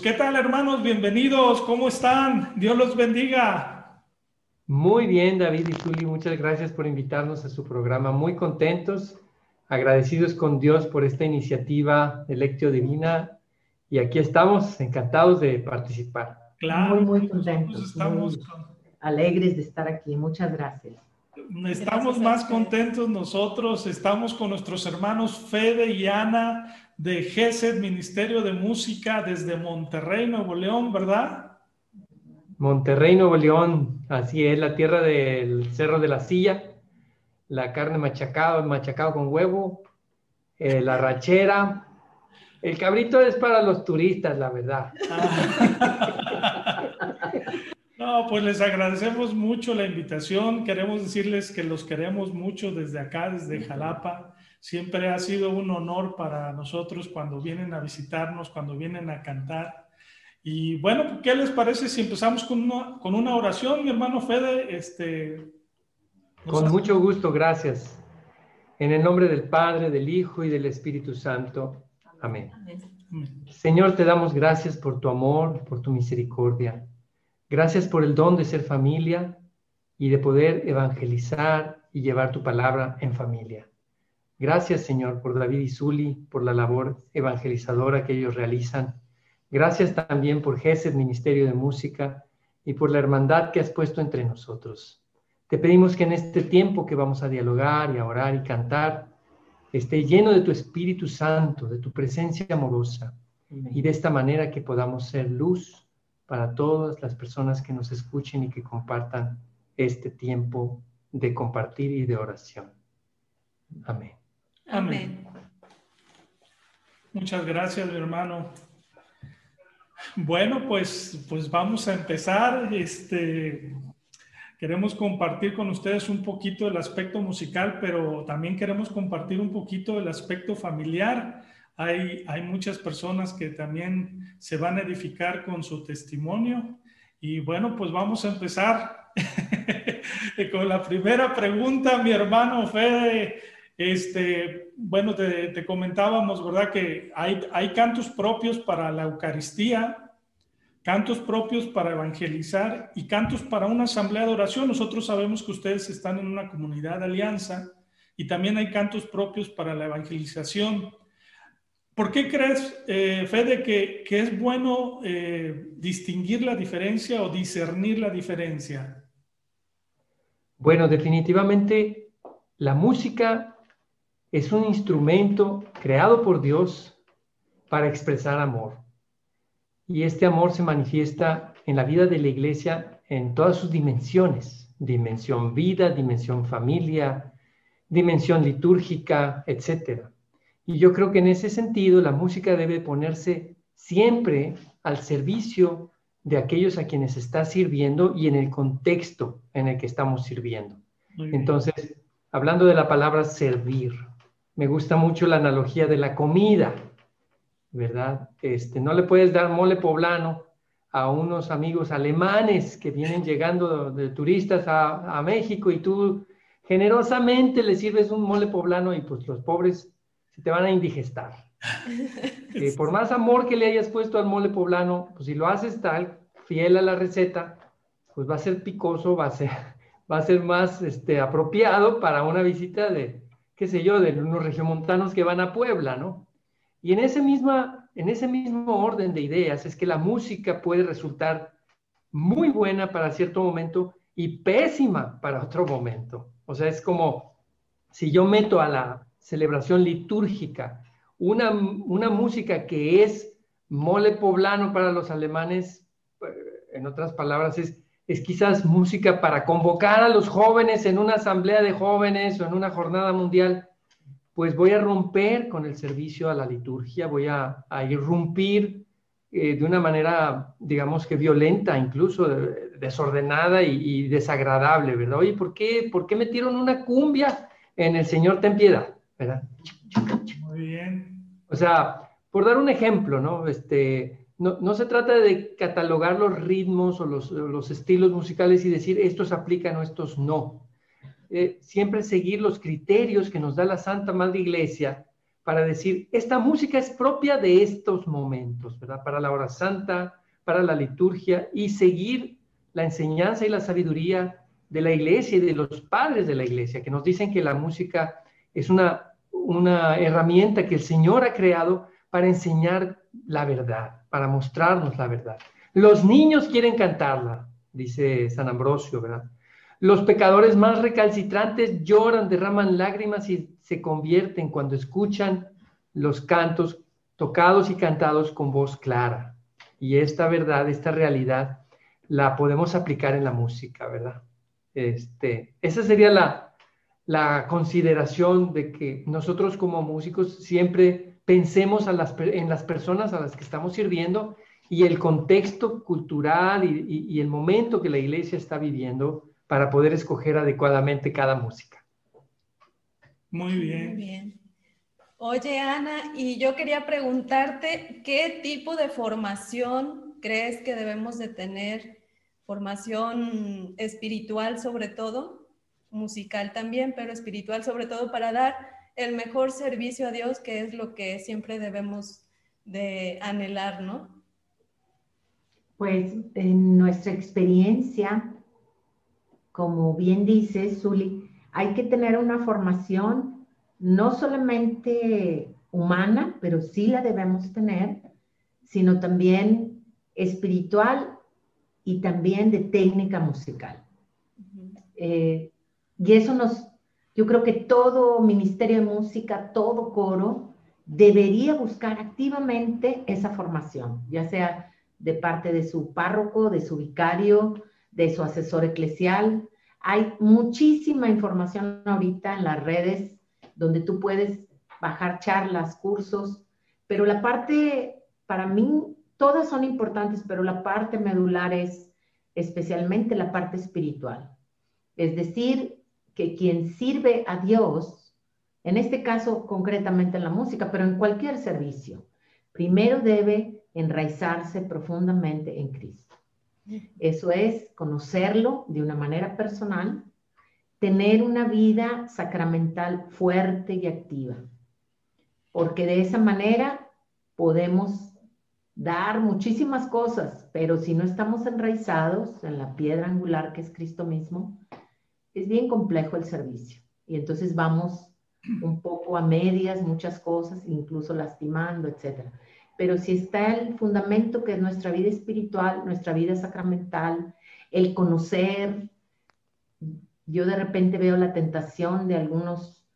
¿Qué tal hermanos? Bienvenidos. ¿Cómo están? Dios los bendiga. Muy bien, David y Juli, muchas gracias por invitarnos a su programa. Muy contentos, agradecidos con Dios por esta iniciativa de Lectio Divina y aquí estamos encantados de participar. Claro, muy, muy contentos. Estamos alegres de estar aquí. Muchas gracias. Estamos más contentos nosotros, estamos con nuestros hermanos Fede y Ana de GESED, Ministerio de Música, desde Monterrey, Nuevo León, ¿verdad? Monterrey, Nuevo León, así es, la tierra del Cerro de la Silla, la carne machacada, machacado con huevo, eh, la rachera. El cabrito es para los turistas, la verdad. No, pues les agradecemos mucho la invitación. Queremos decirles que los queremos mucho desde acá, desde Jalapa. Siempre ha sido un honor para nosotros cuando vienen a visitarnos, cuando vienen a cantar. Y bueno, ¿qué les parece si empezamos con una, con una oración, mi hermano Fede? Este, con mucho gusto, gracias. En el nombre del Padre, del Hijo y del Espíritu Santo. Amén. Señor, te damos gracias por tu amor, por tu misericordia. Gracias por el don de ser familia y de poder evangelizar y llevar tu palabra en familia. Gracias, Señor, por David y Zuli, por la labor evangelizadora que ellos realizan. Gracias también por GESED, Ministerio de Música, y por la hermandad que has puesto entre nosotros. Te pedimos que en este tiempo que vamos a dialogar y a orar y cantar, esté lleno de tu Espíritu Santo, de tu presencia amorosa, y de esta manera que podamos ser luz para todas las personas que nos escuchen y que compartan este tiempo de compartir y de oración. Amén. Amén. Muchas gracias, mi hermano. Bueno, pues, pues vamos a empezar. Este, queremos compartir con ustedes un poquito del aspecto musical, pero también queremos compartir un poquito del aspecto familiar. Hay, muchas personas que también se van a edificar con su testimonio. Y bueno, pues vamos a empezar con la primera pregunta, mi hermano Fede. Este, bueno, te, comentábamos, ¿verdad? Que hay, hay cantos propios para la Eucaristía, cantos propios para evangelizar y cantos para una asamblea de oración. Nosotros sabemos que ustedes están en una comunidad de alianza y también hay cantos propios para la evangelización. ¿Por qué crees, eh, Fede, que, es bueno eh, distinguir la diferencia o discernir la diferencia? Bueno, definitivamente la música es un instrumento creado por Dios para expresar amor. Y este amor se manifiesta en la vida de la iglesia en todas sus dimensiones, dimensión vida, dimensión familia, dimensión litúrgica, etc. Y yo creo que en ese sentido la música debe ponerse siempre al servicio de aquellos a quienes está sirviendo y en el contexto en el que estamos sirviendo. Entonces, hablando de la palabra servir, me gusta mucho la analogía de la comida, ¿verdad? Este, no le puedes dar mole poblano a unos amigos alemanes que vienen llegando de, turistas a, México y tú generosamente les sirves un mole poblano y pues los pobres se te van a indigestar. Eh, por más amor que le hayas puesto al mole poblano, pues si lo haces tal, fiel a la receta, pues va a ser picoso, va a ser, va a ser más este, apropiado para una visita de, qué sé yo, de unos regiomontanos que van a Puebla, ¿no? Y en ese, misma, en ese mismo orden de ideas es que la música puede resultar muy buena para cierto momento y pésima para otro momento. O sea, es como si yo meto a la celebración litúrgica una, una música que es mole poblano para los alemanes, eh, en otras palabras, es es quizás música para convocar a los jóvenes en una asamblea de jóvenes o en una jornada mundial, pues voy a romper con el servicio a la liturgia, voy a, irrumpir eh, de una manera, digamos que violenta, incluso desordenada y, desagradable, ¿verdad? Oye, ¿por qué, ¿por qué metieron una cumbia en el Señor ten piedad? ¿Verdad? Muy bien. O sea, por dar un ejemplo, ¿no? Este, no, se trata de catalogar los ritmos o los, estilos musicales y decir estos aplican o estos no. Eh, siempre seguir los criterios que nos da la Santa Madre Iglesia para decir, esta música es propia de estos momentos, ¿verdad? Para la hora santa, para la liturgia y seguir la enseñanza y la sabiduría de la iglesia y de los padres de la iglesia, que nos dicen que la música es una, una herramienta que el Señor ha creado para enseñar la verdad, para mostrarnos la verdad. Los niños quieren cantarla, dice San Ambrosio, ¿verdad? Los pecadores más recalcitrantes lloran, derraman lágrimas y se convierten cuando escuchan los cantos tocados y cantados con voz clara. Y esta verdad, esta realidad, la podemos aplicar en la música, ¿verdad? Este, esa sería la, la consideración de que nosotros como músicos siempre pensemos a las, en las personas a las que estamos sirviendo y el contexto cultural y, el momento que la iglesia está viviendo para poder escoger adecuadamente cada música. Muy bien. Muy bien. Oye, Ana, y yo quería preguntarte, ¿qué tipo de formación crees que debemos de tener? Formación espiritual sobre todo, musical también, pero espiritual sobre todo para dar el mejor servicio a Dios, que es lo que siempre debemos de anhelar, ¿no? Pues en nuestra experiencia, como bien dice Zuli, hay que tener una formación no solamente humana, pero sí la debemos tener, sino también espiritual y también de técnica musical. Eh, y eso nos, yo creo que todo ministerio de música, todo coro, debería buscar activamente esa formación, ya sea de parte de su párroco, de su vicario, de su asesor eclesial. Hay muchísima información ahorita en las redes donde tú puedes bajar charlas, cursos, pero la parte, para mí, todas son importantes, pero la parte medular es especialmente la parte espiritual. Es decir, que quien sirve a Dios, en este caso concretamente en la música, pero en cualquier servicio, primero debe enraizarse profundamente en Cristo. Eso es conocerlo de una manera personal, tener una vida sacramental fuerte y activa, porque de esa manera podemos dar muchísimas cosas, pero si no estamos enraizados en la piedra angular que es Cristo mismo, es bien complejo el servicio. Y entonces vamos un poco a medias, muchas cosas, incluso lastimando, etcétera pero si está el fundamento que es nuestra vida espiritual, nuestra vida sacramental, el conocer, yo de repente veo la tentación de algunos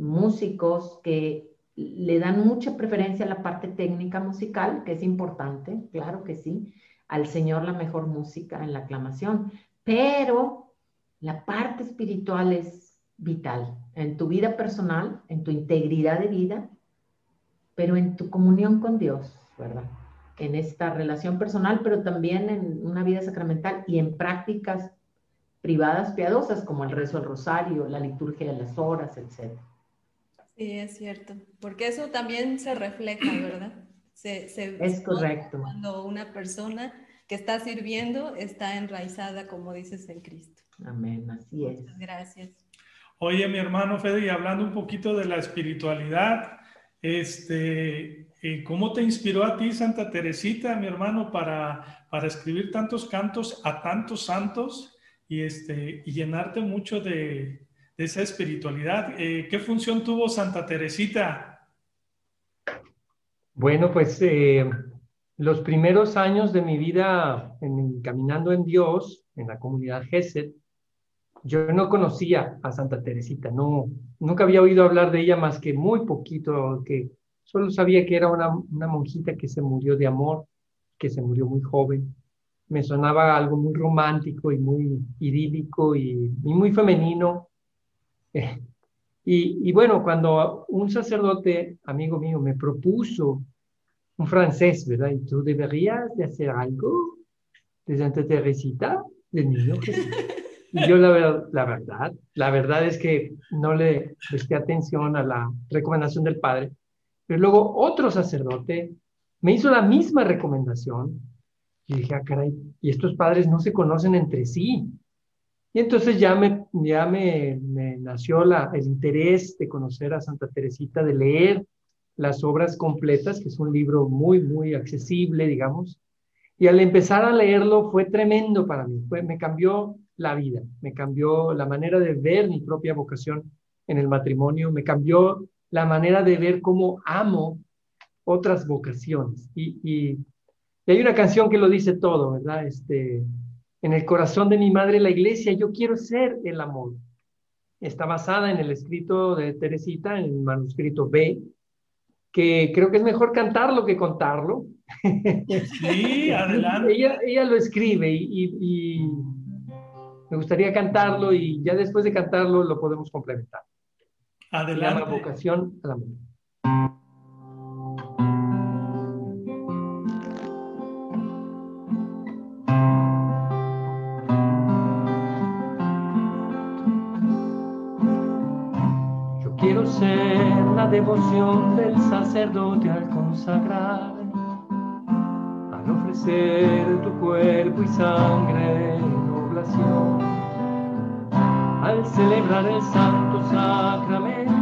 músicos que le dan mucha preferencia a la parte técnica musical, que es importante, claro que sí, al Señor la mejor música en la aclamación, pero la parte espiritual es vital en tu vida personal, en tu integridad de vida, pero en tu comunión con Dios, ¿verdad? En esta relación personal, pero también en una vida sacramental y en prácticas privadas piadosas como el rezo del rosario, la liturgia de las horas, etc. Sí, es cierto, porque eso también se refleja, ¿verdad? es correcto. Cuando una persona que está sirviendo está enraizada, como dices, en Cristo. Amén, así es. Muchas gracias. Oye, mi hermano Fede, y hablando un poquito de la espiritualidad, este, eh, ¿Cómo te inspiró a ti Santa Teresita, mi hermano, para, para escribir tantos cantos a tantos santos y, este, y llenarte mucho de, de esa espiritualidad? Eh, ¿Qué función tuvo Santa Teresita? Bueno, pues eh, los primeros años de mi vida en, caminando en Dios, en la comunidad Gesed, yo no conocía a Santa Teresita, no, nunca había oído hablar de ella más que muy poquito, que solo sabía que era una, monjita que se murió de amor, que se murió muy joven. Me sonaba algo muy romántico y muy idílico y, muy femenino. y, bueno, cuando un sacerdote, amigo mío, me propuso un francés, ¿verdad? Y tú deberías de hacer algo de Santa Teresita, del niño Jesús. Y yo la, la verdad, la verdad es que no le presté atención a la recomendación del padre, pero luego otro sacerdote me hizo la misma recomendación y dije, ah, caray, y estos padres no se conocen entre sí. Y entonces ya me, ya me, me, nació la, el interés de conocer a Santa Teresita, de leer las obras completas, que es un libro muy, muy accesible, digamos. Y al empezar a leerlo fue tremendo para mí, fue, me cambió la vida, me cambió la manera de ver mi propia vocación en el matrimonio, me cambió la manera de ver cómo amo otras vocaciones. Y, y, y hay una canción que lo dice todo, ¿verdad? Este, en el corazón de mi madre la iglesia, yo quiero ser el amor. Está basada en el escrito de Teresita, en el manuscrito B, que creo que es mejor cantarlo que contarlo. Sí, adelante. ella, lo escribe y, y, me gustaría cantarlo y ya después de cantarlo lo podemos complementar. Adelante. La vocación al amor. Devoción del sacerdote al consagrar, al ofrecer tu cuerpo y sangre en oblación, al celebrar el santo sacramento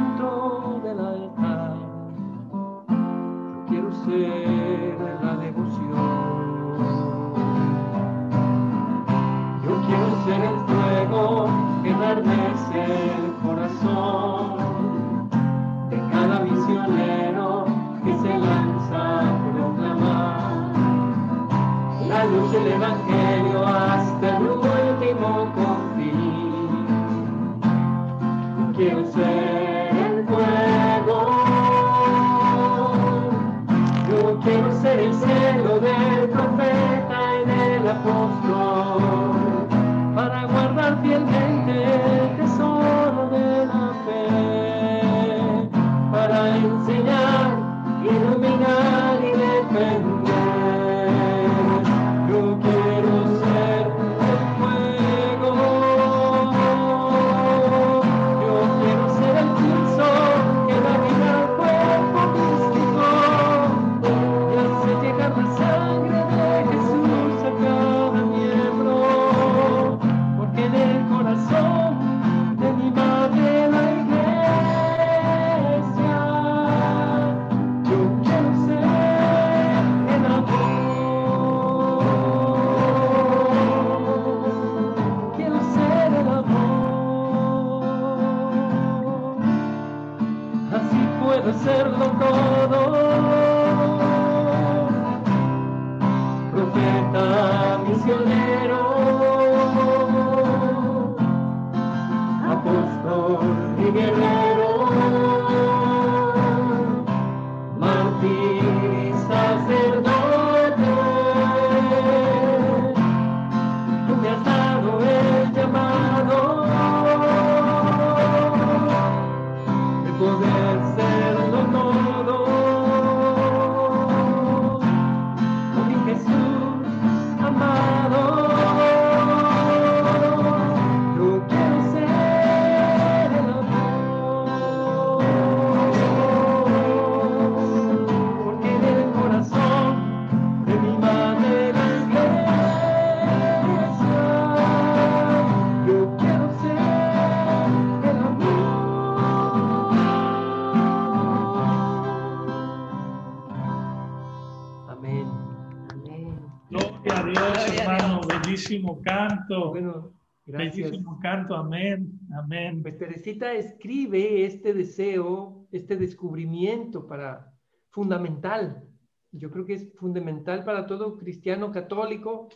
Amén. Amén. Pues Teresita escribe este deseo, este descubrimiento para fundamental. Yo creo que es fundamental para todo cristiano católico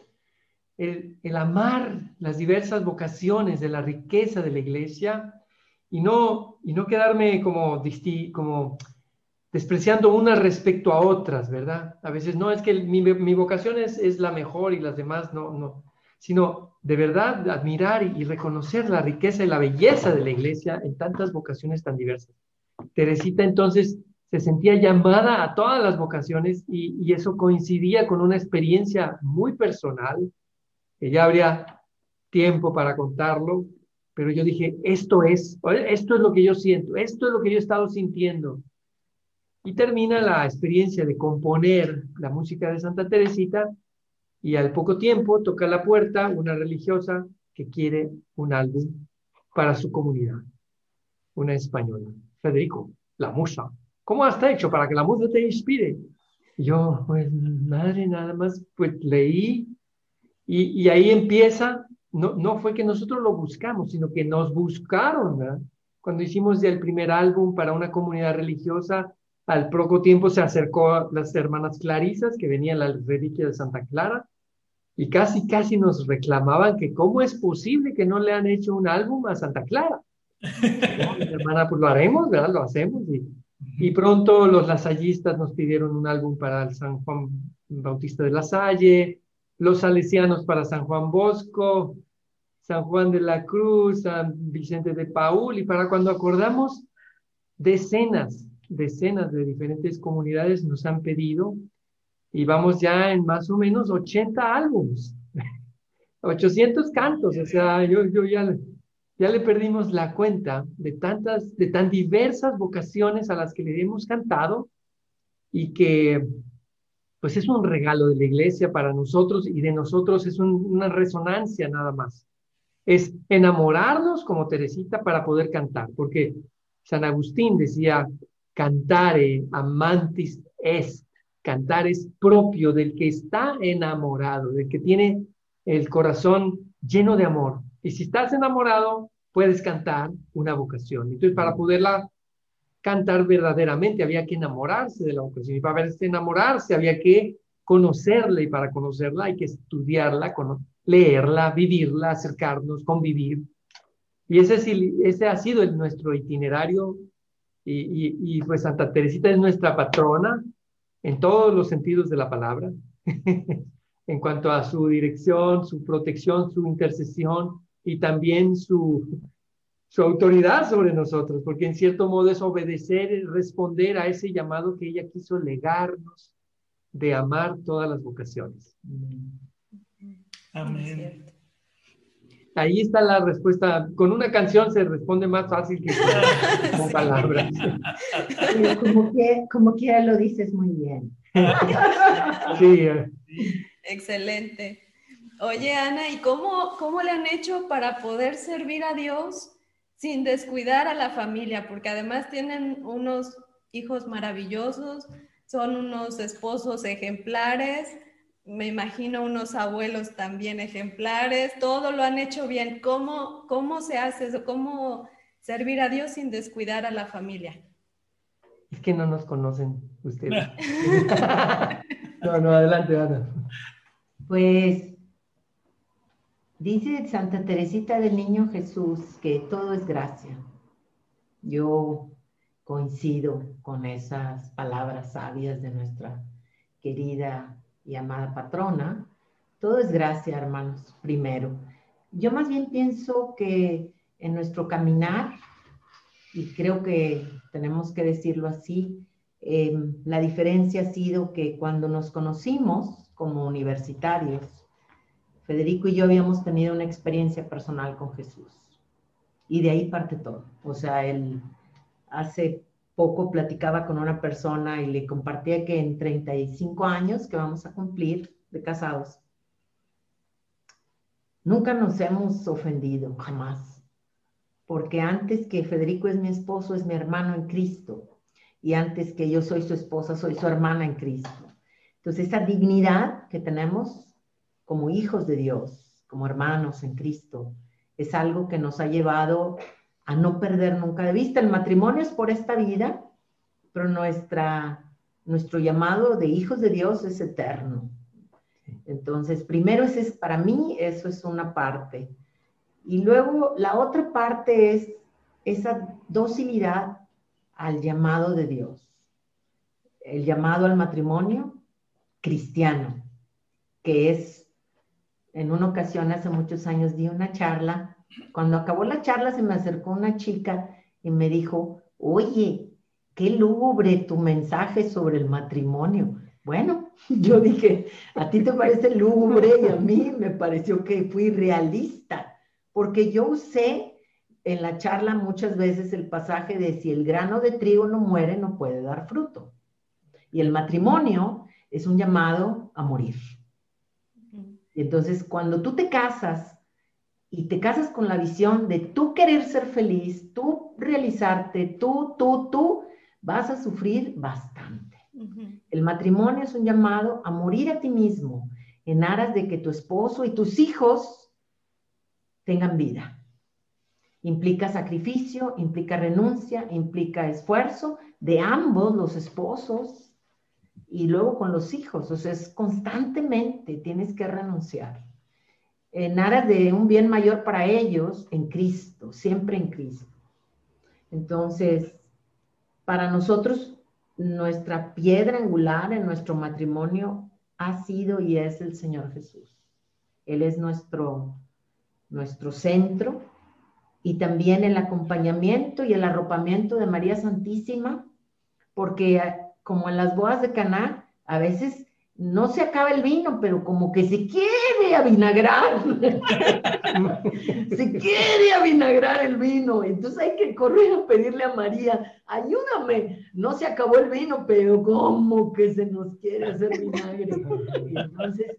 el, amar las diversas vocaciones de la riqueza de la iglesia y no, y no quedarme como, como despreciando unas respecto a otras, ¿verdad? A veces no es que mi, mi vocación es, es la mejor y las demás no, no, sino de verdad admirar y, reconocer la riqueza y la belleza de la iglesia en tantas vocaciones tan diversas. Teresita entonces se sentía llamada a todas las vocaciones y, y eso coincidía con una experiencia muy personal, que ya habría tiempo para contarlo, pero yo dije, esto es, esto es lo que yo siento, esto es lo que yo he estado sintiendo. Y termina la experiencia de componer la música de Santa Teresita y al poco tiempo toca la puerta una religiosa que quiere un álbum para su comunidad. una española, Federico, la musa, ¿cómo has hecho para que la musa te inspire? yo, pues madre, nada más, pues leí y, ahí empieza, no, no fue que nosotros lo buscamos, sino que nos buscaron. Cuando hicimos el primer álbum para una comunidad religiosa, al poco tiempo se acercó las hermanas Clarisas, que venían a la reliquia de Santa Clara, y casi, casi nos reclamaban que cómo es posible que no le han hecho un álbum a Santa Clara. hermana, pues lo haremos, ¿verdad? Lo hacemos. Y, y pronto los lasallistas nos pidieron un álbum para el San Juan Bautista de la Salle, los salesianos para San Juan Bosco, San Juan de la Cruz, San Vicente de Paul, y para cuando acordamos, decenas, decenas de diferentes comunidades nos han pedido, y vamos ya en más o menos 80 álbumes, 800 cantos, o sea, yo, yo ya ya le perdimos la cuenta de tantas, de tan diversas vocaciones a las que le hemos cantado y que pues es un regalo de la iglesia para nosotros y de nosotros es una resonancia nada más. Es enamorarnos como Teresita para poder cantar, porque San Agustín decía, cantare amantis est, cantar es propio del que está enamorado, del que tiene el corazón lleno de amor. Y si estás enamorado, puedes cantar una vocación. Entonces, para poderla cantar verdaderamente, había que enamorarse de la vocación. Y para enamorarse, había que conocerla. Y para conocerla, hay que estudiarla, leerla, vivirla, acercarnos, convivir. Y ese, ese ha sido nuestro itinerario. Y, y pues Santa Teresita es nuestra patrona en todos los sentidos de la palabra. en cuanto a su dirección, su protección, su intercesión, y también su, su autoridad sobre nosotros, porque en cierto modo es obedecer, y responder a ese llamado que ella quiso legarnos de amar todas las vocaciones. Amén. Ahí está la respuesta. Con una canción se responde más fácil que con, palabras. Como, que, como quiera lo dices muy bien. Sí. Eh. Excelente. Oye, Ana, ¿y cómo, cómo le han hecho para poder servir a Dios sin descuidar a la familia? Porque además tienen unos hijos maravillosos, son unos esposos ejemplares, me imagino unos abuelos también ejemplares, todo lo han hecho bien. ¿Cómo, cómo se hace eso? ¿Cómo servir a Dios sin descuidar a la familia? Es que no nos conocen ustedes. no, no, adelante, Ana. Pues Dice Santa Teresita del Niño Jesús que todo es gracia. Yo coincido con esas palabras sabias de nuestra querida y amada patrona. Todo es gracia, hermanos, primero. Yo más bien pienso que en nuestro caminar, y creo que tenemos que decirlo así, em, la diferencia ha sido que cuando nos conocimos como universitarios, Federico y yo habíamos tenido una experiencia personal con Jesús. Y de ahí parte todo. O sea, él hace poco platicaba con una persona y le compartía que en 35 años que vamos a cumplir de casados, nunca nos hemos ofendido, jamás. Porque antes que Federico es mi esposo, es mi hermano en Cristo. Y antes que yo soy su esposa, soy su hermana en Cristo. Entonces, esa dignidad que tenemos como hijos de Dios, como hermanos en Cristo, es algo que nos ha llevado a no perder nunca de vista. El matrimonio es por esta vida, pero nuestra, nuestro llamado de hijos de Dios es eterno. Entonces, primero ese es para mí, eso es una parte. Y luego la otra parte es esa docilidad al llamado de Dios. El llamado al matrimonio cristiano, que es en una ocasión hace muchos años di una charla. Cuando acabó la charla se me acercó una chica y me dijo, oye, qué lúgubre tu mensaje sobre el matrimonio. Bueno, yo dije, a ti te parece lúgubre y a mí me pareció que fui realista, porque yo usé en la charla muchas veces el pasaje de si el grano de trigo no muere, no puede dar fruto. Y el matrimonio es un llamado a morir. Entonces, cuando tú te casas y te casas con la visión de tú querer ser feliz, tú realizarte, tú, tú, tú, vas a sufrir bastante. El matrimonio es un llamado a morir a ti mismo en aras de que tu esposo y tus hijos tengan vida. Implica sacrificio, implica renuncia, implica esfuerzo de ambos los esposos y luego con los hijos. O sea, es constantemente tienes que renunciar en aras de un bien mayor para ellos en Cristo, siempre en Cristo. Entonces, para nosotros, nuestra piedra angular en nuestro matrimonio ha sido y es el Señor Jesús. Él es nuestro, nuestro centro y también el acompañamiento y el arropamiento de María Santísima, porque como en las bodas de Caná, a veces no se acaba el vino, pero como que se quiere avinagrar. se quiere avinagrar el vino. Entonces hay que correr a pedirle a María, ayúdame. No se acabó el vino, pero como que se nos quiere hacer vinagre. entonces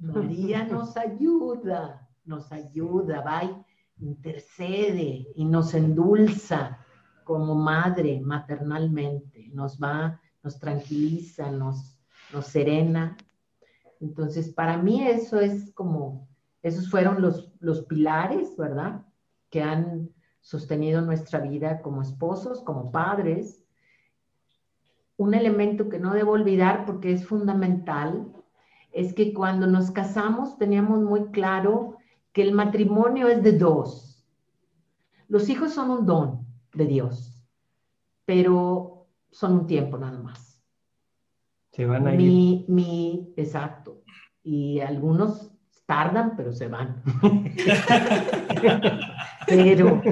María nos ayuda, nos ayuda, va intercede y nos endulza como madre maternalmente. Nos va, nos tranquiliza, nos nos serena. Entonces, para mí eso es como, esos fueron los, los pilares, ¿verdad? Que han sostenido nuestra vida como esposos, como padres. Un elemento que no debo olvidar porque es fundamental es que cuando nos casamos teníamos muy claro que el matrimonio es de dos. Los hijos son un don de Dios, pero son un tiempo nada más. Se van a mi, ir. Mi, exacto. Y algunos tardan, pero se van. pero,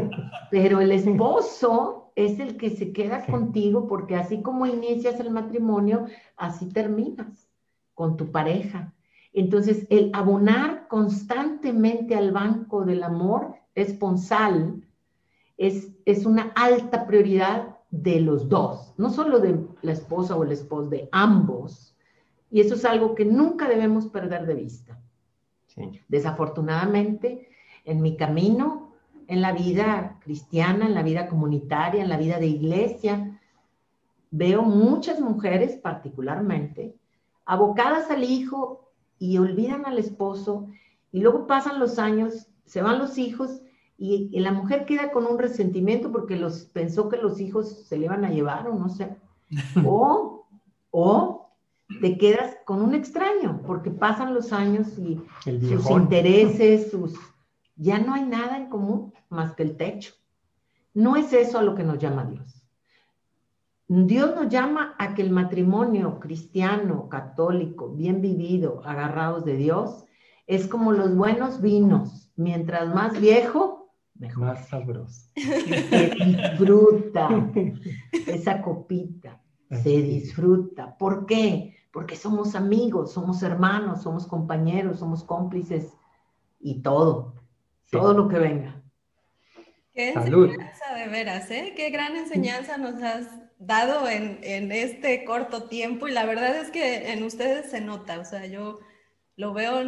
pero el esposo es el que se queda contigo porque así como inicias el matrimonio, así terminas con tu pareja. Entonces, el abonar constantemente al banco del amor esponsal es, es una alta prioridad de los dos, no solo de la esposa o el esposo, de ambos. Y eso es algo que nunca debemos perder de vista. Desafortunadamente, en mi camino, en la vida cristiana, en la vida comunitaria, en la vida de iglesia, veo muchas mujeres particularmente abocadas al hijo y olvidan al esposo y luego pasan los años, se van los hijos y, la mujer queda con un resentimiento porque los, pensó que los hijos se le iban a llevar o no sé. O, o te quedas con un extraño porque pasan los años y sus intereses, sus... Ya no hay nada en común más que el techo. No es eso a lo que nos llama Dios. Dios nos llama a que el matrimonio cristiano, católico, bien vivido, agarrados de Dios, es como los buenos vinos. Mientras más viejo, más sabroso. Se disfruta esa copita, se disfruta. ¿Por qué? Porque somos amigos, somos hermanos, somos compañeros, somos cómplices y todo, todo lo que venga. Qué enseñanza de veras, ¿eh? Qué gran enseñanza nos has dado en, en, este corto tiempo y la verdad es que en ustedes se nota, o sea, yo lo veo,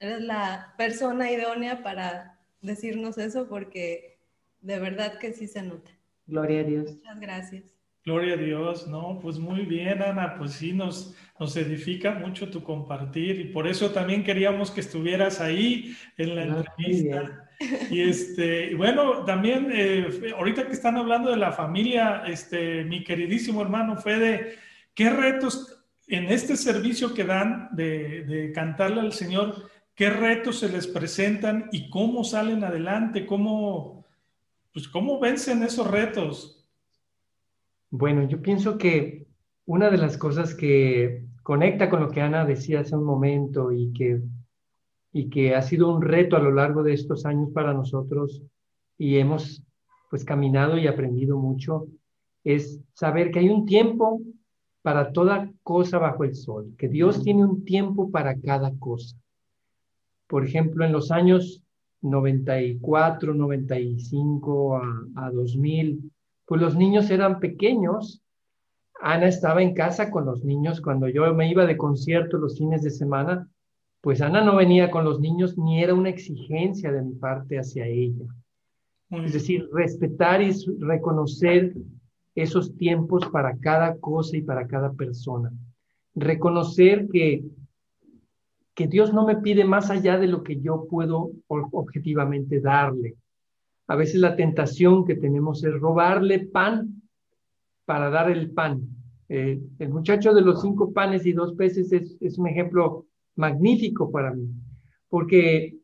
eres la persona idónea para decirnos eso porque de verdad que sí se nota. Gloria a Dios. Muchas gracias. Gloria a Dios, no, pues muy bien, Ana, pues sí, nos, nos edifica mucho tu compartir y por eso también queríamos que estuvieras ahí en la ah, entrevista. Y este, bueno, también eh, ahorita que están hablando de la familia, este, mi queridísimo hermano Fede, ¿qué retos en este servicio que dan de, de cantarle al Señor, qué retos se les presentan y cómo salen adelante, cómo, pues, cómo vencen esos retos. Bueno, yo pienso que una de las cosas que conecta con lo que Ana decía hace un momento y que, y que ha sido un reto a lo largo de estos años para nosotros y hemos pues caminado y aprendido mucho, es saber que hay un tiempo para toda cosa bajo el sol, que Dios tiene un tiempo para cada cosa. Por ejemplo, en los años 94, 95 a, 2000, pues los niños eran pequeños. Ana estaba en casa con los niños cuando yo me iba de concierto los fines de semana. pues Ana no venía con los niños ni era una exigencia de mi parte hacia ella. Es decir, respetar y reconocer esos tiempos para cada cosa y para cada persona. Reconocer que, que Dios no me pide más allá de lo que yo puedo objetivamente darle. A veces la tentación que tenemos es robarle pan para dar el pan. Eh, el muchacho de los cinco panes y dos peces es, un ejemplo magnífico para mí, porque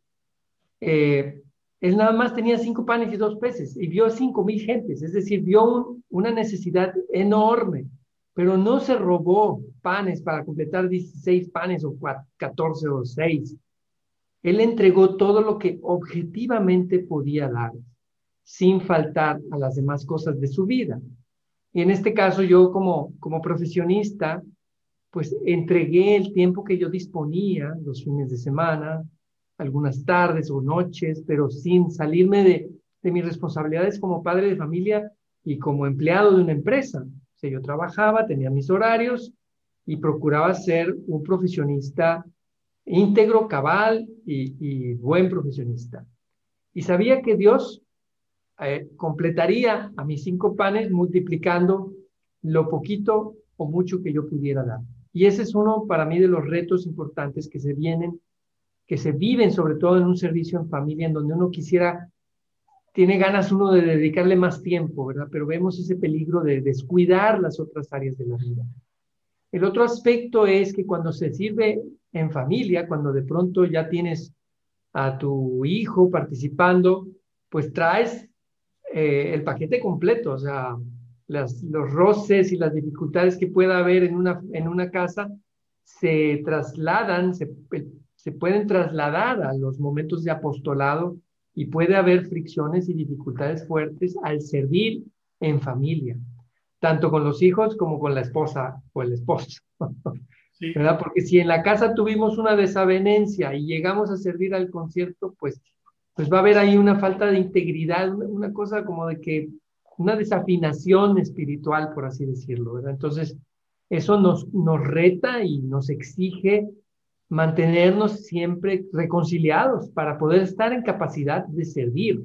eh, él nada más tenía cinco panes y dos peces y vio a cinco mil gentes, es decir, vio una necesidad enorme, pero no se robó panes para completar 16 panes o 14 o 6. Él entregó todo lo que objetivamente podía dar, sin faltar a las demás cosas de su vida. Y en este caso yo como, como profesionista, pues entregué el tiempo que yo disponía, los fines de semana, algunas tardes o noches, pero sin salirme de, mis responsabilidades como padre de familia y como empleado de una empresa. O yo trabajaba, tenía mis horarios y procuraba ser un profesionista íntegro, cabal y, buen profesionista. Y sabía que Dios eh, completaría a mis cinco panes multiplicando lo poquito o mucho que yo pudiera dar. Y ese es uno para mí de los retos importantes que se vienen que se viven sobre todo en un servicio en familia en donde uno quisiera, tiene ganas uno de dedicarle más tiempo, ¿verdad? Pero vemos ese peligro de descuidar las otras áreas de la vida. El otro aspecto es que cuando se sirve en familia, cuando de pronto ya tienes a tu hijo participando, pues traes eh, el paquete completo, o sea, las, los roces y las dificultades que pueda haber en una, en una casa se trasladan, se, se pueden trasladar a los momentos de apostolado y puede haber fricciones y dificultades fuertes al servir en familia, tanto con los hijos como con la esposa o el esposo. ¿verdad? Porque si en la casa tuvimos una desavenencia y llegamos a servir al concierto, pues, pues va a haber ahí una falta de integridad, una, cosa como de que una desafinación espiritual, por así decirlo, ¿verdad? Entonces, eso nos, nos reta y nos exige mantenernos siempre reconciliados para poder estar en capacidad de servir,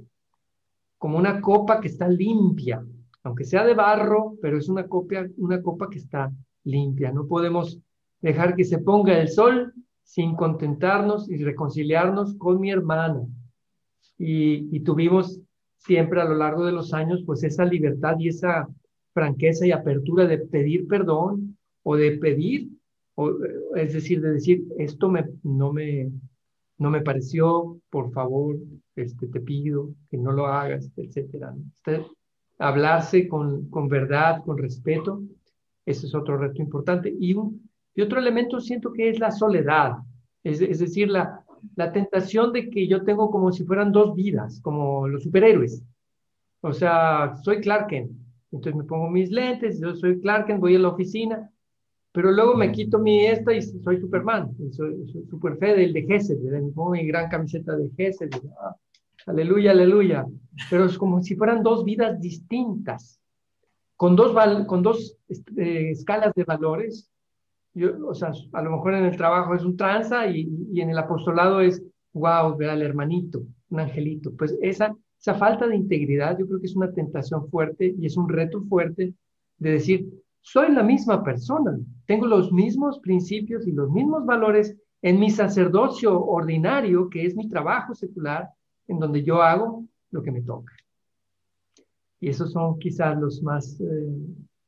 como una copa que está limpia, aunque sea de barro, pero es una, copia, una copa que está limpia. No podemos dejar que se ponga el sol sin contentarnos y reconciliarnos con mi hermana. Y, y tuvimos siempre a lo largo de los años, pues esa libertad y esa franqueza y apertura de pedir perdón o de pedir es decir, de decir, esto me, no, me, no me pareció, por favor, este, te pido que no lo hagas, etc. hablarse con, con, verdad, con respeto, ese es otro reto importante. Y, y otro elemento siento que es la soledad, es, es decir, la, la tentación de que yo tengo como si fueran dos vidas, como los superhéroes. O sea, soy Clark Kent, entonces me pongo mis lentes, yo soy Clark Kent, voy a la oficina, pero luego me quito mi esta y soy Superman, soy, soy super fe del de Gesed, me pongo mi gran camiseta de Gesed, ah, aleluya, aleluya. Pero es como si fueran dos vidas distintas, con dos, con dos este, escalas de valores. Yo, o sea, a lo mejor en el trabajo es un tranza y, y en el apostolado es, wow, ver al hermanito, un angelito. Pues esa, esa falta de integridad yo creo que es una tentación fuerte y es un reto fuerte de decir, soy la misma persona, tengo los mismos principios y los mismos valores en mi sacerdocio ordinario, que es mi trabajo secular, en donde yo hago lo que me toca. Y esos son quizás los más, eh,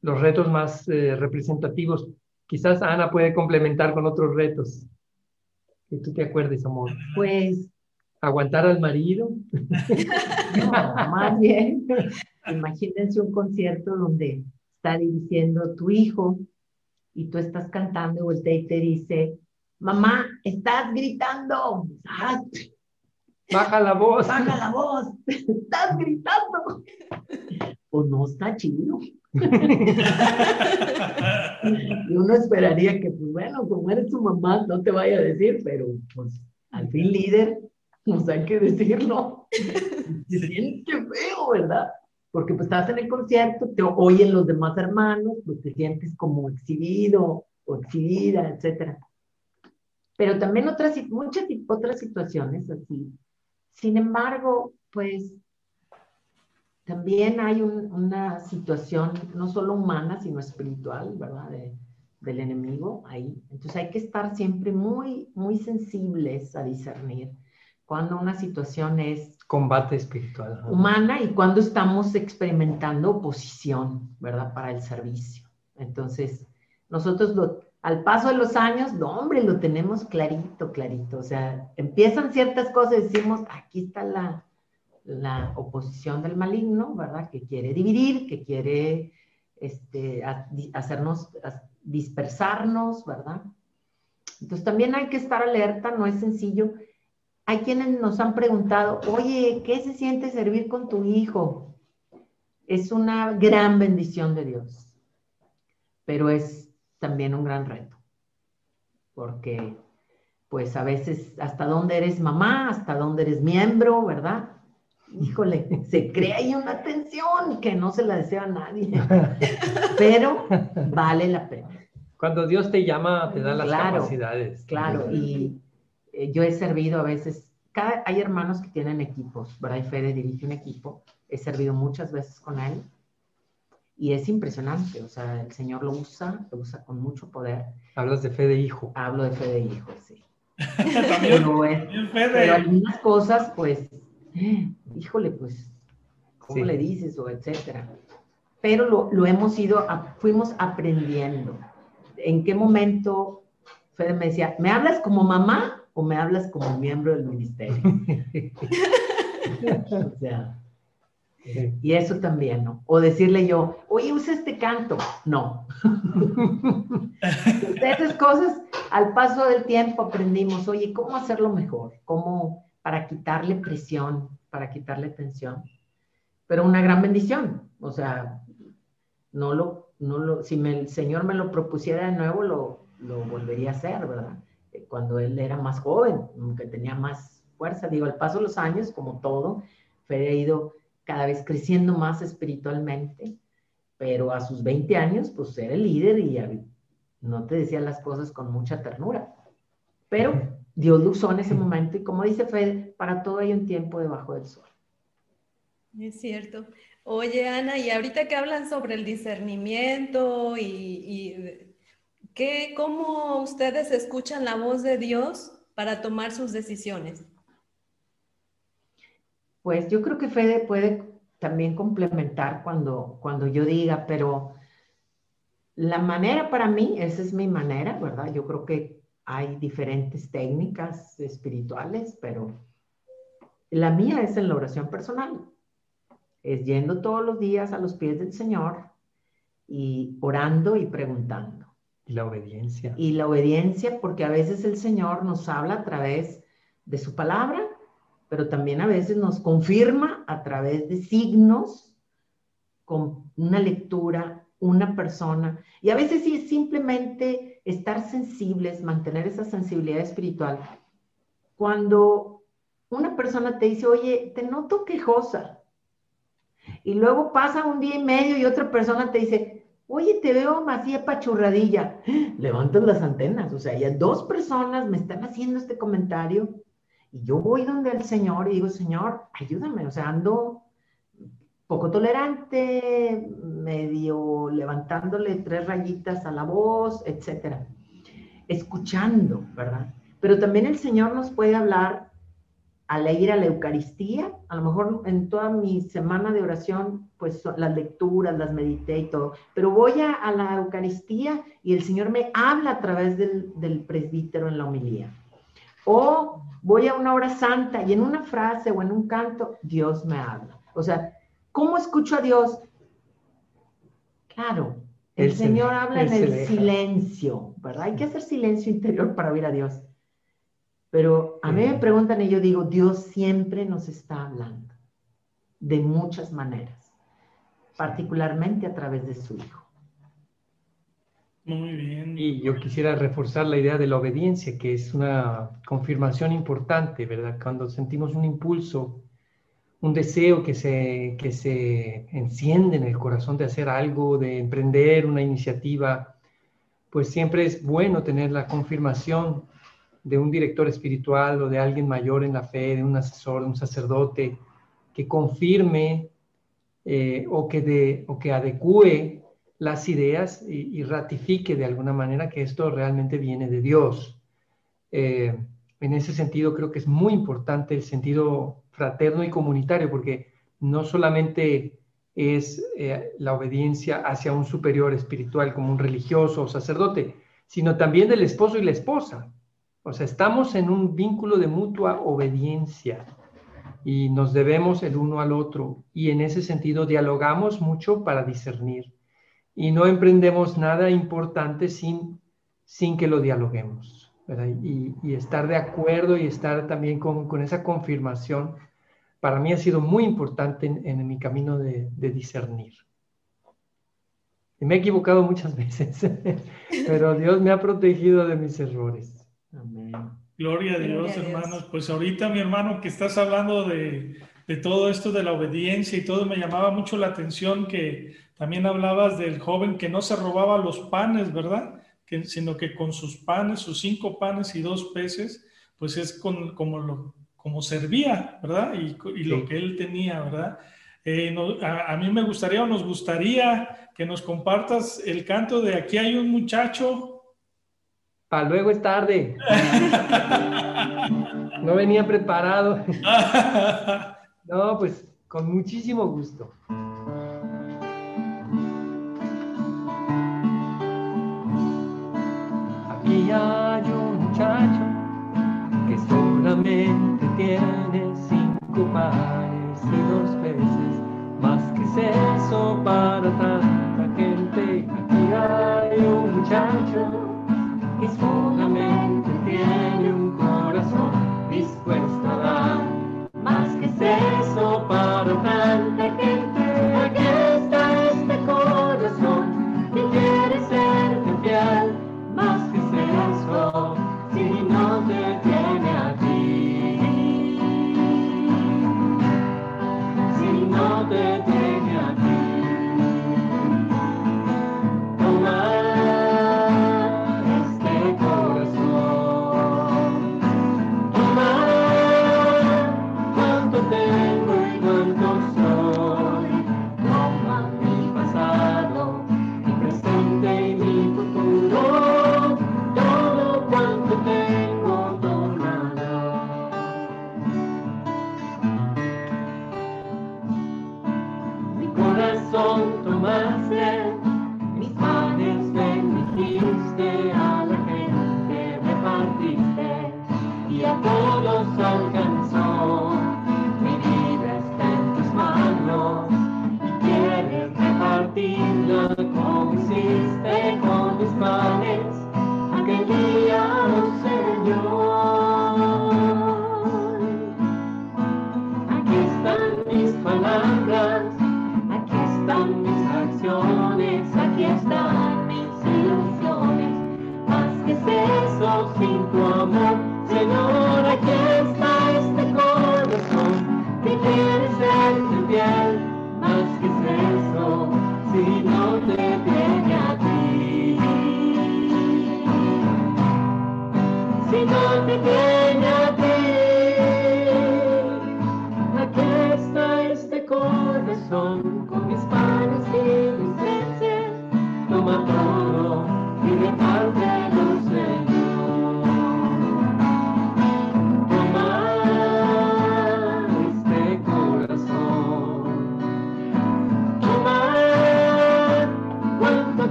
los retos más eh, representativos. Quizás Ana puede complementar con otros retos. Que tú te acuerdes, amor. Pues. Aguantar al marido. no, más bien. Imagínense un concierto donde está dirigiendo tu hijo y tú estás cantando y voltea y te dice, mamá, estás gritando. Baja la voz. Baja la voz. Estás gritando. Pues no está chido. y uno esperaría que, pues bueno, como eres tu mamá, no te vaya a decir, pero pues al fin líder, pues hay que decirlo. Se siente feo, ¿verdad? Porque pues estás en el concierto, te oyen los demás hermanos, pues te sientes como exhibido o exhibida, etc. pero también otras, muchas otras situaciones así. Sin embargo, pues también hay una situación no solo humana, sino espiritual, ¿verdad? del enemigo ahí. Entonces hay que estar siempre muy, muy sensibles a discernir cuando una situación es combate espiritual humana y cuando estamos experimentando oposición, ¿verdad? Para el servicio. Entonces, nosotros lo, al paso de los años, no, hombre, lo tenemos clarito, clarito. O sea, empiezan ciertas cosas y decimos, aquí está la, la oposición del maligno, ¿verdad? Que quiere dividir, que quiere este, hacernos, dispersarnos, ¿verdad? Entonces también hay que estar alerta, no es sencillo. Hay quienes nos han preguntado, oye, ¿qué se siente servir con tu hijo? Es una gran bendición de Dios, pero es también un gran reto, porque pues a veces hasta dónde eres mamá, hasta dónde eres miembro, ¿verdad? híjole, se crea ahí una tensión que no se la desea a nadie, pero vale la pena. Cuando Dios te llama, te da las capacidades. Claro, y eh, yo he servido a veces, cada, hay hermanos que tienen equipos, ¿verdad? Y Fede dirige un equipo, he servido muchas veces con él y es impresionante, o sea, el Señor lo usa, lo usa con mucho poder. Hablas de fe de hijo. Hablo de fe de hijo, sí. pero, pero algunas cosas, pues, híjole, pues, ¿cómo le dices? O etcétera. Pero lo, hemos ido, fuimos aprendiendo. ¿En qué momento Fede me decía, ¿me hablas como mamá o me hablas como miembro del ministerio? o sea, y eso también, ¿no? O decirle yo, oye, usa este canto. No. Esas cosas, al paso del tiempo aprendimos, oye, ¿cómo hacerlo mejor? ¿Cómo para quitarle presión, para quitarle tensión. Pero una gran bendición. O sea, no lo, no lo, si el Señor me lo propusiera de nuevo, lo, lo volvería a hacer, ¿verdad? Eh, cuando él era más joven, que tenía más fuerza. Digo, al paso de los años, como todo, Fede ha ido cada vez creciendo más espiritualmente, pero a sus 20 años, pues era el líder y no te decía las cosas con mucha ternura. Pero Dios lo usó en ese momento y como dice Fede, para todo hay un tiempo debajo del sol. Es cierto. Oye, Ana, y ahorita que hablan sobre el discernimiento y, ¿qué, ¿cómo ustedes escuchan la voz de Dios para tomar sus decisiones? Pues yo creo que Fede puede también complementar cuando, cuando yo diga, pero la manera para mí, esa es mi manera, ¿verdad? Yo creo que hay diferentes técnicas espirituales, pero la mía es en la oración personal. Es yendo todos los días a los pies del Señor y orando y preguntando. Y la obediencia. Y la obediencia, porque a veces el Señor nos habla a través de su palabra, pero también a veces nos confirma a través de signos, con una lectura, una persona. Y a veces sí simplemente estar sensibles, mantener esa sensibilidad espiritual. Cuando una persona te dice, oye, te noto quejosa, y luego pasa un día y medio y otra persona te dice, oye, te veo más pachurradilla, levantas las antenas, o sea, ya dos personas me están haciendo este comentario y yo voy donde el Señor y digo, Señor, ayúdame, o sea, ando poco tolerante, medio levantándole tres rayitas a la voz, etcétera. Escuchando, ¿verdad? Pero también el Señor nos puede hablar al ir a la Eucaristía. A lo mejor en toda mi semana de oración, pues las lecturas, las medité y todo. Pero voy a, la Eucaristía y el Señor me habla a través del, del presbítero en la homilía. O voy a una hora santa y en una frase o en un canto, Dios me habla. O sea, ¿Cómo escucho a Dios? Claro, el, Señor habla en el silencio, ¿verdad? Hay que hacer silencio interior para oír a Dios. Pero a mí me preguntan y yo digo, Dios siempre nos está hablando, de muchas maneras, particularmente a través de su Hijo. Muy bien. Y yo quisiera reforzar la idea de la obediencia, que es una confirmación importante, ¿verdad? Cuando sentimos un impulso un deseo que se, que se enciende en el corazón de hacer algo, de emprender una iniciativa, pues siempre es bueno tener la confirmación de un director espiritual o de alguien mayor en la fe, de un asesor, de un sacerdote, que confirme eh, o, que de, o que adecue las ideas y, ratifique de alguna manera que esto realmente viene de Dios. Eh, en ese sentido creo que es muy importante el sentido fraterno y comunitario, porque no solamente es eh, la obediencia hacia un superior espiritual como un religioso o sacerdote, sino también del esposo y la esposa. O sea, estamos en un vínculo de mutua obediencia y nos debemos el uno al otro y en ese sentido dialogamos mucho para discernir y no emprendemos nada importante sin, sin que lo dialoguemos y, estar de acuerdo y estar también con, esa confirmación para mí ha sido muy importante en, mi camino de, de discernir. Y me he equivocado muchas veces, pero Dios me ha protegido de mis errores. Amén. Gloria a Dios, hermanos. Pues ahorita, mi hermano, que estás hablando de, de, todo esto de la obediencia y todo, me llamaba mucho la atención que también hablabas del joven que no se robaba los panes, ¿verdad? Que, sino que con sus panes, sus cinco panes y dos peces, pues es con, como, lo, como servía, ¿verdad? Y, y lo que él tenía, ¿verdad? Eh, a, mí me gustaría o nos gustaría que nos compartas el canto de Aquí hay un muchacho. Para luego es tarde. no venía preparado. no, pues con muchísimo gusto. Aquí hay un muchacho que solamente tiene cinco pares y dos peces más que es eso para tanta gente. Aquí hay un muchacho que solamente tiene un corazón dispuesto a dar. Más que es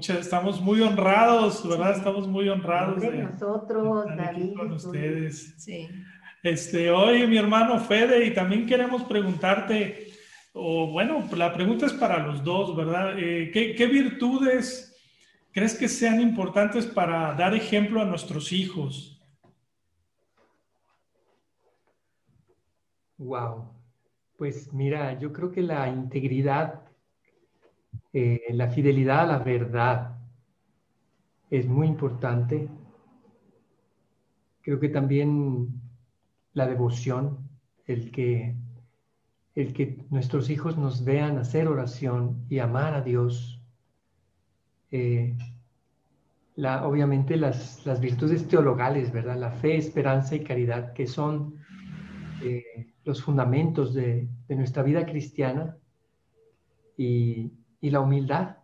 Muchas, estamos muy honrados, ¿verdad? Estamos muy honrados de, nosotros, David, con ustedes. Sí. Este, oye, mi hermano Fede, y también queremos preguntarte, o bueno, la pregunta es para los dos, ¿verdad? Eh, ¿qué, virtudes crees que sean importantes para dar ejemplo a nuestros hijos? Wow. Pues mira, yo creo que la integridad, eh, la fidelidad a la verdad es muy importante. Creo que también la devoción, el que, el que nuestros hijos nos vean hacer oración y amar a Dios. Eh, la, obviamente las, las, virtudes teologales, ¿verdad? La fe, esperanza y caridad, que son eh, los fundamentos de, de, nuestra vida cristiana. Y, y la humildad,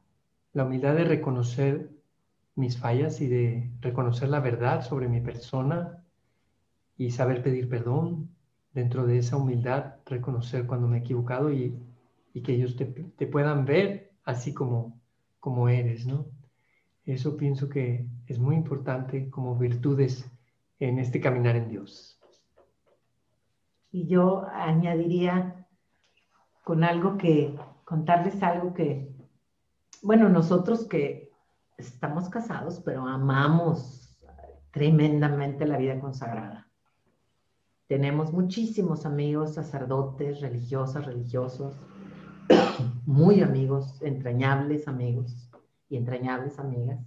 la humildad de reconocer mis fallas y de reconocer la verdad sobre mi persona y saber pedir perdón, dentro de esa humildad, reconocer cuando me he equivocado y, que ellos te, puedan ver así como, como eres, ¿no? Eso pienso que es muy importante como virtudes en este caminar en Dios. Y yo añadiría con algo que, contarles algo que, bueno, nosotros que estamos casados, pero amamos tremendamente la vida consagrada. Tenemos muchísimos amigos sacerdotes, religiosas, religiosos, muy amigos, entrañables amigos y entrañables amigas.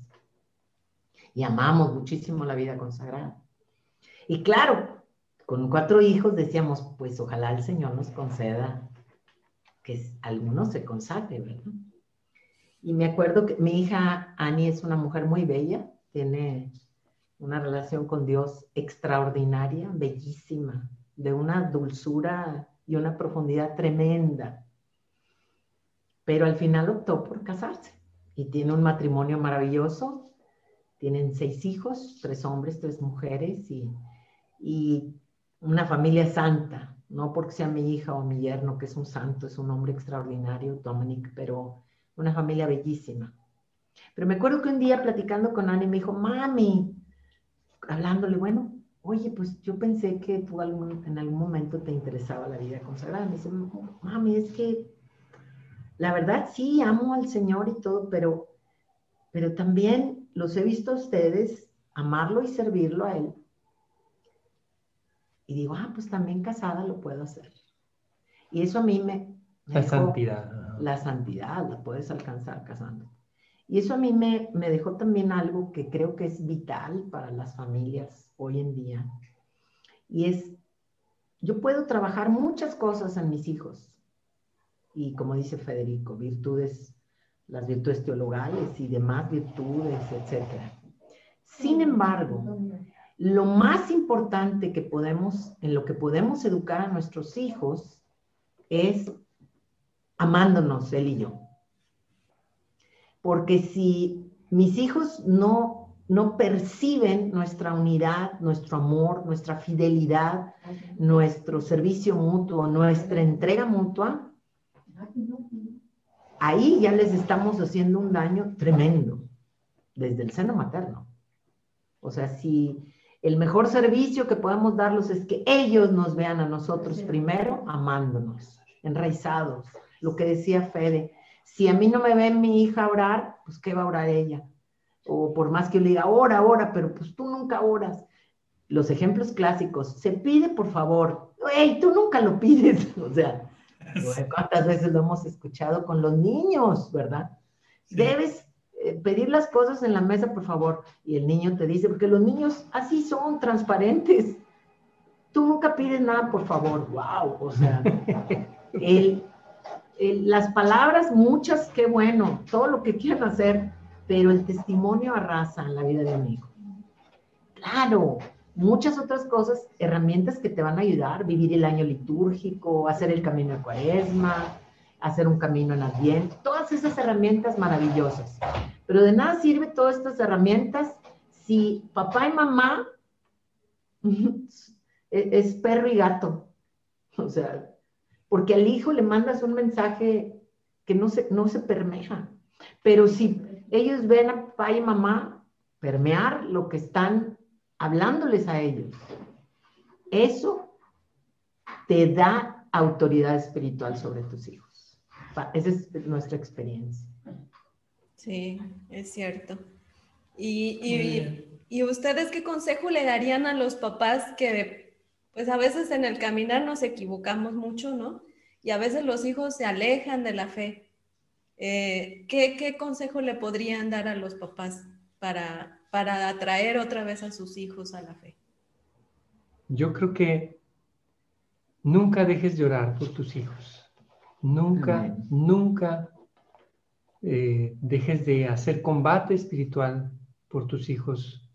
Y amamos muchísimo la vida consagrada. Y claro, con cuatro hijos decíamos, pues ojalá el Señor nos conceda que alguno se consagre, ¿verdad? Y me acuerdo que mi hija Annie es una mujer muy bella, tiene una relación con Dios extraordinaria, bellísima, de una dulzura y una profundidad tremenda. Pero al final optó por casarse y tiene un matrimonio maravilloso. Tienen seis hijos, tres hombres, tres mujeres y, y una familia santa. No porque sea mi hija o mi yerno, que es un santo, es un hombre extraordinario, Dominic, pero una familia bellísima. Pero me acuerdo que un día platicando con Annie me dijo, mami, hablándole, bueno, oye, pues yo pensé que tú en algún momento te interesaba la vida consagrada. Me dice, mami, es que la verdad sí, amo al Señor y todo, pero, pero también los he visto a ustedes amarlo y servirlo a Él. Y digo, ah, pues también casada lo puedo hacer. Y eso a mí me... la santidad. La santidad la puedes alcanzar casando. Y eso a mí me, dejó también algo que creo que es vital para las familias hoy en día. Y es, yo puedo trabajar muchas cosas en mis hijos. Y como dice Federico, virtudes, las virtudes teologales y demás virtudes, etc. Sin embargo, lo más importante que podemos, en lo que podemos educar a nuestros hijos es amándonos, él y yo. Porque si mis hijos no, no perciben nuestra unidad, nuestro amor, nuestra fidelidad, nuestro servicio mutuo, nuestra entrega mutua, ahí ya les estamos haciendo un daño tremendo desde el seno materno. O sea, si el mejor servicio que podemos darlos es que ellos nos vean a nosotros primero amándonos, enraizados. Lo que decía Fede, si a mí no me ve mi hija orar, pues ¿qué va a orar ella? O por más que yo le diga, ora, ora, pero pues tú nunca oras. Los ejemplos clásicos, se pide por favor, hey, tú nunca lo pides. O sea, ¿cuántas veces lo hemos escuchado con los niños, verdad? Debes pedir las cosas en la mesa, por favor. Y el niño te dice, porque los niños así son, transparentes. Tú nunca pides nada, por favor. Wow, o sea, el, las palabras, muchas, qué bueno, todo lo que quieran hacer, pero el testimonio arrasa en la vida de un hijo. Claro, muchas otras cosas, herramientas que te van a ayudar, vivir el año litúrgico, hacer el camino de cuaresma, hacer un camino en Adviento, todas esas herramientas maravillosas. Pero de nada sirve todas estas herramientas si papá y mamá es perro y gato. O sea, porque al hijo le mandas un mensaje que no se, no se. Pero si ellos ven a papá y mamá permear lo que están hablándoles a ellos, eso te da autoridad espiritual sobre tus hijos. Esa es nuestra experiencia. Sí, es cierto. Y, y, ustedes qué consejo le darían a los papás que, pues a veces en el caminar nos equivocamos mucho, ¿no? Y a veces los hijos se alejan de la fe. Eh, ¿qué, ¿qué, consejo le podrían dar a los papás para, para atraer otra vez a sus hijos a la fe? Yo creo que nunca dejes de orar por tus hijos. Nunca, nunca eh, dejes de hacer combate espiritual por tus hijos.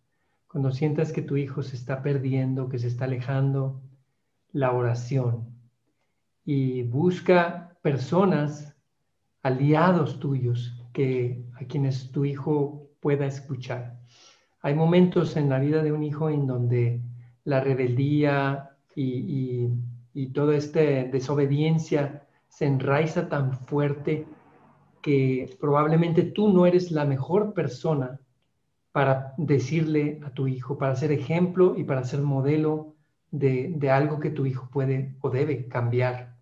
Cuando sientas que tu hijo se está perdiendo, que se está alejando, la oración. Y busca personas, aliados tuyos, que, a quienes tu hijo pueda escuchar. Hay momentos en la vida de un hijo en donde la rebeldía y, y toda esta desobediencia se enraiza tan fuerte que probablemente tú no eres la mejor persona para decirle a tu hijo, para ser ejemplo y para ser modelo de, algo que tu hijo puede o debe cambiar,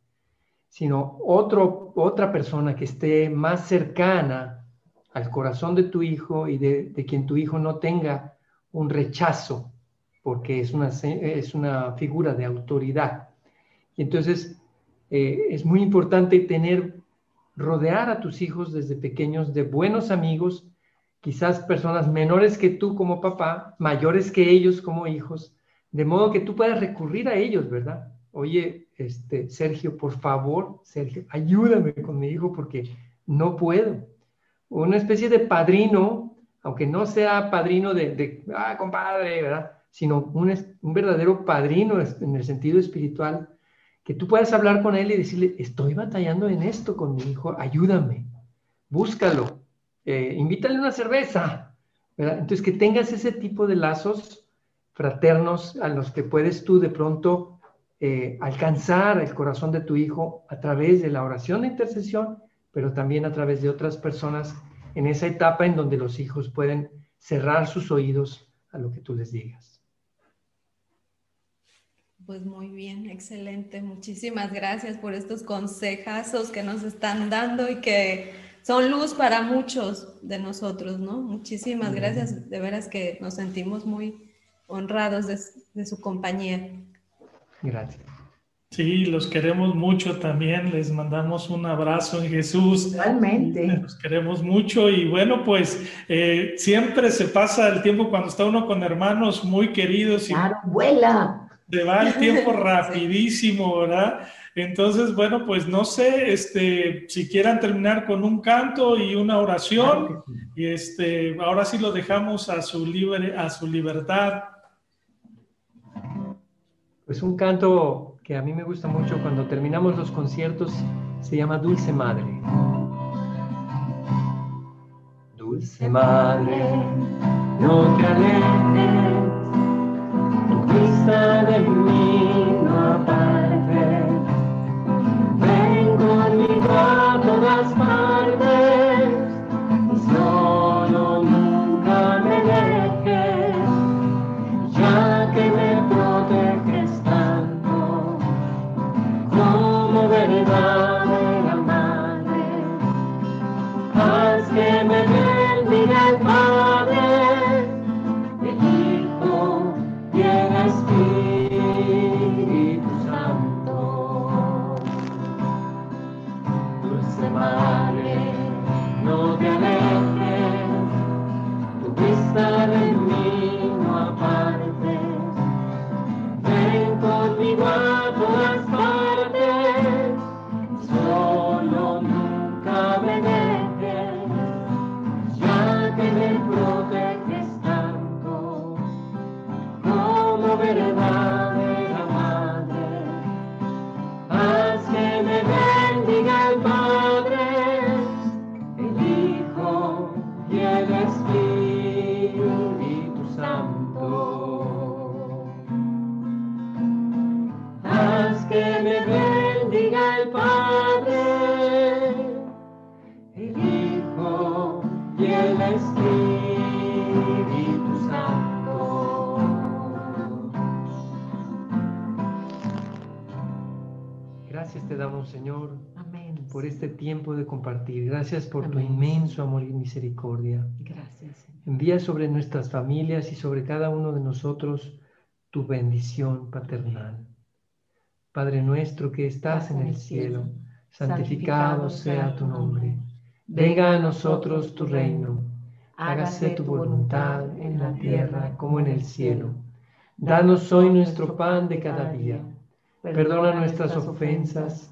sino otro, otra persona que esté más cercana al corazón de tu hijo y de, quien tu hijo no tenga un rechazo, porque es una, es una figura de autoridad. Y entonces eh, es muy importante tener, rodear a tus hijos desde pequeños de buenos amigos quizás personas menores que tú como papá, mayores que ellos como hijos, de modo que tú puedas recurrir a ellos, ¿verdad? Oye, este, Sergio, por favor, Sergio, ayúdame con mi hijo porque no puedo. Una especie de padrino, aunque no sea padrino de, ah, compadre, ¿verdad? Sino un, un verdadero padrino en el sentido espiritual, que tú puedas hablar con él y decirle, estoy batallando en esto con mi hijo, ayúdame, búscalo, eh, invítale una cerveza. Entonces, que tengas ese tipo de lazos fraternos a los que puedes tú de pronto eh, alcanzar el corazón de tu hijo a través de la oración de intercesión, pero también a través de otras personas en esa etapa en donde los hijos pueden cerrar sus oídos a lo que tú les digas. Pues muy bien, excelente. Muchísimas gracias por estos consejazos que nos están dando y que son luz para muchos de nosotros, ¿no? Muchísimas gracias, de veras que nos sentimos muy honrados de, su compañía. Gracias. Sí, los queremos mucho también, les mandamos un abrazo en Jesús. Realmente. Los queremos mucho y bueno, pues eh, siempre se pasa el tiempo cuando está uno con hermanos muy queridos. Y claro, vuela. Se va el tiempo rapidísimo, ¿verdad? Entonces, bueno, pues no sé, este, si quieran terminar con un canto y una oración, y este, ahora sí lo dejamos a su libre, a su libertad. Pues un canto que a mí me gusta mucho cuando terminamos los conciertos se llama Dulce Madre. Dulce Madre, no te alejes, vista de mí no a todas partes por este tiempo de compartir. Gracias por tu inmenso amor y misericordia. Gracias. Envía sobre nuestras familias y sobre cada uno de nosotros tu bendición paternal. Padre nuestro que estás en el cielo, santificado sea tu nombre. Venga a nosotros tu reino. Hágase tu voluntad en la tierra como en el cielo. Danos hoy nuestro pan de cada día. Perdona nuestras ofensas,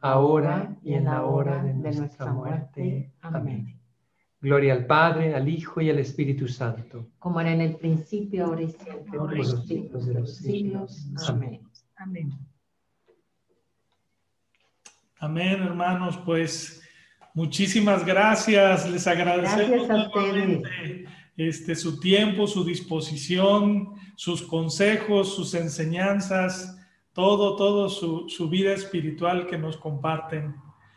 ahora y en la hora de nuestra muerte. Amén. Gloria al Padre, al Hijo y al Espíritu Santo. Como era en el principio, ahora y siempre, por los los siglos de los siglos. Amén. Amén. Amén, hermanos, pues muchísimas gracias. Les agradecemos Gracias a ustedes. nuevamente, este, su tiempo, su disposición, sus consejos, sus enseñanzas, todo, todo su, su vida espiritual que nos comparten.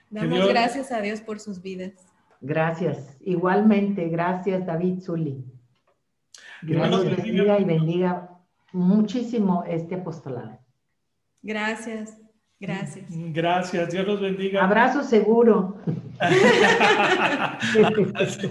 Damos Dios- gracias a Dios por sus vidas. Gracias. Igualmente, gracias David Zuli. Dios Dios los los bendiga. bendiga y bendiga muchísimo este apostolado. Gracias, gracias. Gracias, Dios los bendiga. Abrazo seguro.